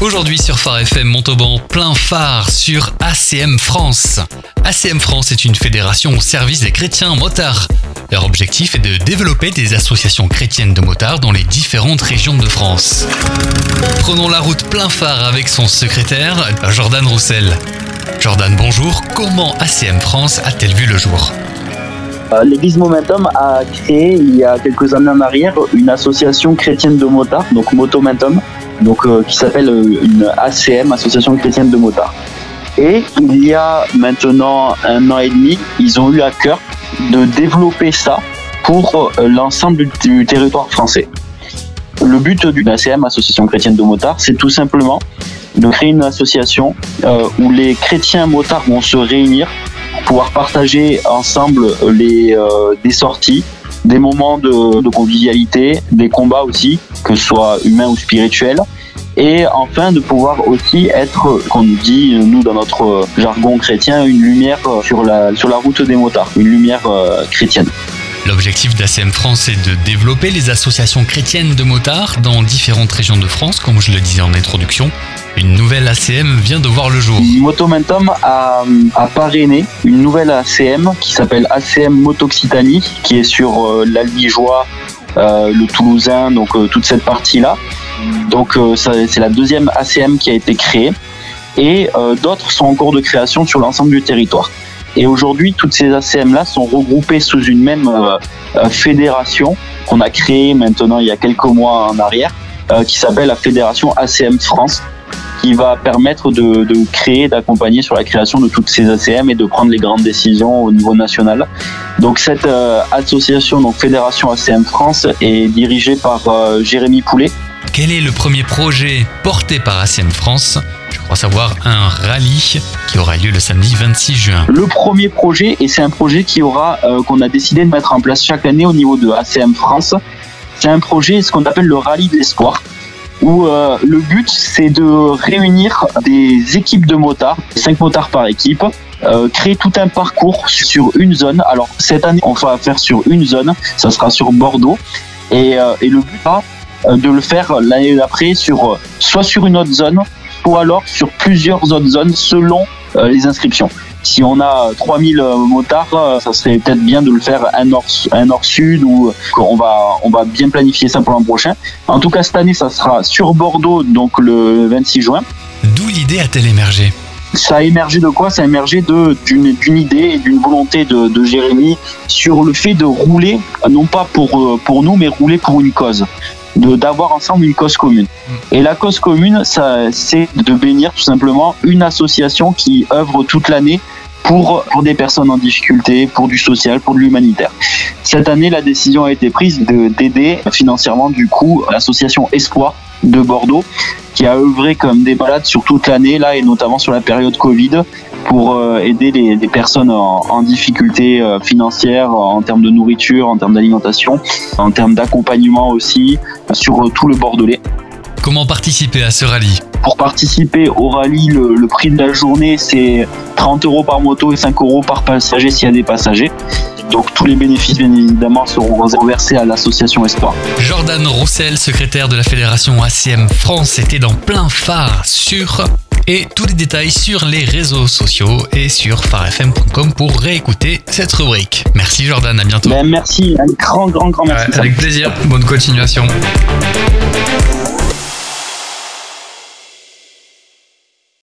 Aujourd'hui sur Phare FM Montauban, plein phare sur ACM France. ACM France est une fédération au service des chrétiens motards. Leur objectif est de développer des associations chrétiennes de motards dans les différentes régions de France. Prenons la route plein phare avec son secrétaire, Jordan Roussel. Jordan, bonjour. Comment ACM France a-t-elle vu le jour? Euh, L'Église Momentum a créé il y a quelques années en arrière une association chrétienne de motards, donc Motomentum, donc, euh, qui s'appelle euh, une ACM, Association chrétienne de motards. Et il y a maintenant un an et demi, ils ont eu à cœur de développer ça pour euh, l'ensemble du territoire français. Le but d'une ACM, Association chrétienne de motards, c'est tout simplement de créer une association où les chrétiens motards vont se réunir, pouvoir partager ensemble les, des sorties, des moments de, convivialité, des combats aussi, que ce soit humains ou spirituels. Et enfin, de pouvoir aussi être, comme dit nous dans notre jargon chrétien, une lumière sur la, sur la route des motards, une lumière euh, chrétienne. L'objectif d'ACM France est de développer les associations chrétiennes de motards dans différentes régions de France, comme je le disais en introduction. Une nouvelle ACM vient de voir le jour. Motomentum a, a parrainé une nouvelle ACM qui s'appelle ACM Motoxitanie, qui est sur euh, l'Albigeois, euh, le Toulousain, donc euh, toute cette partie-là. Donc euh, c'est la deuxième ACM qui a été créée et euh, d'autres sont en cours de création sur l'ensemble du territoire. Et aujourd'hui, toutes ces ACM-là sont regroupées sous une même euh, fédération qu'on a créée maintenant il y a quelques mois en arrière, qui s'appelle la Fédération ACM France, qui va permettre de, de créer, d'accompagner sur la création de toutes ces ACM et de prendre les grandes décisions au niveau national. Donc cette euh, association, donc Fédération ACM France, est dirigée par euh, Jérémy Poulet. Quel est le premier projet porté par ACM France? Je crois savoir un rallye qui aura lieu le samedi 26 juin. Le premier projet, et c'est un projet qui aura euh, qu'on a décidé de mettre en place chaque année au niveau de ACM France, c'est un projet ce qu'on appelle le rallye de l'espoir où euh, le but c'est de réunir des équipes de motards, 5 motards par équipe, euh, créer tout un parcours sur une zone. Alors cette année on va faire sur une zone, ça sera sur Bordeaux, et, euh, et le but sera de le faire l'année d'après sur soit sur une autre zone, ou alors sur plusieurs autres zones selon les inscriptions. Si on a 3000 motards, ça serait peut-être bien de le faire un nord, un nord sud ou on va, on va bien planifier ça pour l'an prochain. En tout cas, cette année, ça sera sur Bordeaux, donc le 26 juin. D'où l'idée a-t-elle émergé? Ça a émergé de quoi? Ça a émergé d'une idée et d'une volonté de, de, Jérémy sur le fait de rouler, non pas pour, pour nous, mais rouler pour une cause d'avoir ensemble une cause commune. Et la cause commune, ça, c'est de bénir tout simplement une association qui œuvre toute l'année pour, pour des personnes en difficulté, pour du social, pour de l'humanitaire. Cette année, la décision a été prise d'aider financièrement du coup l'association Espoir de Bordeaux qui a œuvré comme des malades sur toute l'année là et notamment sur la période Covid pour euh, aider les, les personnes en, en difficulté euh, financière en termes de nourriture, en termes d'alimentation, en termes d'accompagnement aussi sur tout le Bordelais. Comment participer à ce rallye? Pour participer au rallye, le, le prix de la journée c'est 30 euros par moto et 5 euros par passager s'il y a des passagers. Donc tous les bénéfices, bien évidemment, seront reversés à l'association Espoir. Jordan Roussel, secrétaire de la fédération ACM France, était dans plein phare sur et tous les détails sur les réseaux sociaux et sur farfm.com pour réécouter cette rubrique. Merci Jordan, à bientôt. Ben, merci, un grand, grand, grand merci. Ouais, avec plaisir, bonne continuation.